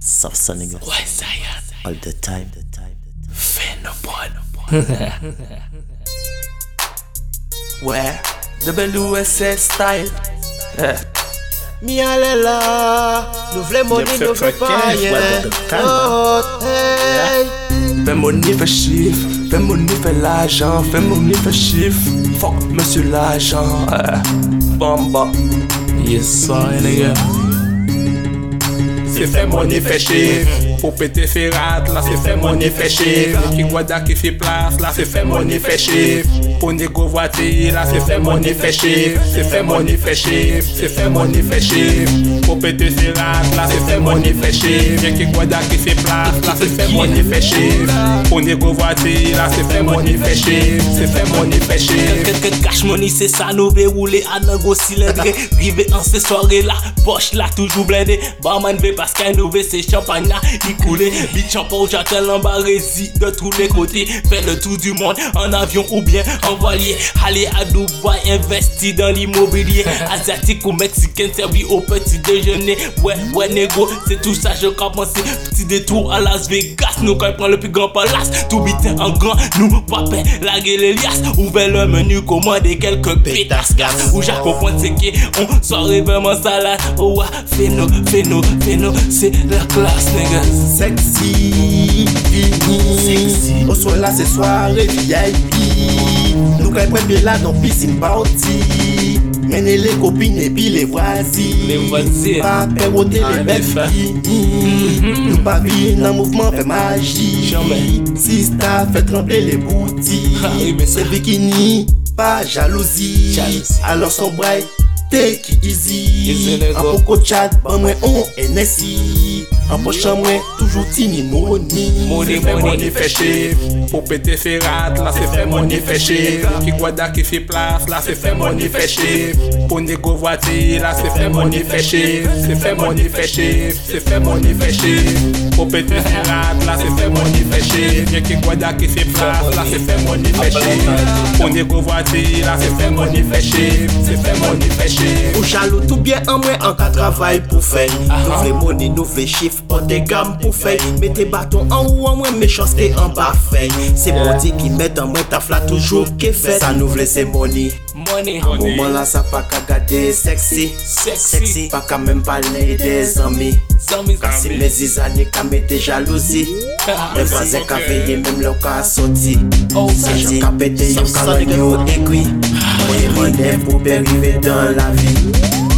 Son nigga. All the time. The time. The time. Fais nos bonnes. Ouais, WSL style. Eh. Mi ale la, nou vle moni Jep nou se vle frekens, paye ouais, de calme. Oh, hey Fais money, fais chiffre. Fais money, fais l'argent. Fais money, fais chiffre. Fuck, monsieur l'argent. Eh. Bamba. Yes, sir, nigga. C'est fait money, fait chiffre. Pour péter ferrat, là c'est fait money, fait chiffre. Qui guada qui fait place, là c'est fait money, fait chiffre. Pour négo voiture, là c'est fait fait chiffre. C'est fait money, fait chiffre. C'est fait money, fait chiffre. Pour péter ferrat, là c'est fait money, fait chiffre. Qui guada qui fait place, là c'est fait money, fait chiffre. Pour négo voiture, là c'est fait money, fait chiffre. C'est fait money, fait chiffre. Cash money, c'est ça, nous ve roule à nan go cylindre. Rive en ces soirées là, poche là toujours blindé. Barman ve parce qu'un nouveau c'est champagne Big champagne, j'attends en de tous les côtés. Faire le tour du monde en avion ou bien en voilier. Aller à Dubaï, investir dans l'immobilier. Asiatique ou mexicain, servi au petit déjeuner. Ouais, ouais, négo, c'est tout ça, je commence. Petit détour à Las Vegas, nous quand prend le plus grand palace. Tout bitin en grand, nous papin, les liasses. Ouvert le menu, commander quelques pétasses gas. Ou compris c'est qu'on soirée vraiment salade. Oh, ouais, fais-nous, fais-nous, fais-nous, c'est la classe, nigga. Seksi, vini Oso la se soare VIP Nou kay premye la nan pisin bauti Mene le kopine pi le vwazi Pa perote le bel fi Nou pa vi nan mouvman fe magi Sista fe tremble le bouti Se bikini, pa jalouzi Alor son bray, te ki izi An poko chat, ban mwen on enesi An po chanmwen, toujou ti ni mouni Mouni fè mouni fè chev Po pète fè rat, la se fè mouni fè chev Ki gwada ki fè plas, la se fè mouni fè chev Po ne govwati, la se fè mouni fè chev Se fè mouni fè chev, se fè mouni fè chev Po pète fè rat, la se fè mouni fè chev Ki gwada ki fè plas, la se fè mouni fè chev Po ne govwati, la se fè mouni fè chev Se fè mouni fè chev Ou chalou tou bie an mwen an ka travay pou fè Nou vle mouni, nou vle chev Pote gam pou fey Mete baton an ou an mwen mechanste an ba fey Se bodi ki met an mwen taf la toujou ke fey Sa nou vle se money. Mouman la sa pa ka gade sexy. Sexy. Pa ka men pale de zami Kasi me zizani ka mete de jalouzi Le vazen ka veye mem le ka soti Senti ka pete yo ka ranyo ekwi Mwenye mwenye pou berive dan la vi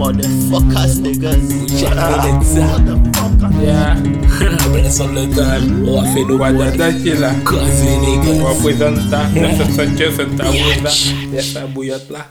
motherfuckers, niggas. Shut up. Motherfuckers. Yeah. Abrazo all the time. Oh, I feel the Guadalquila. Cause we niggas. Wapuizanta. Nasa sacho senta buda. Yasa buyatla.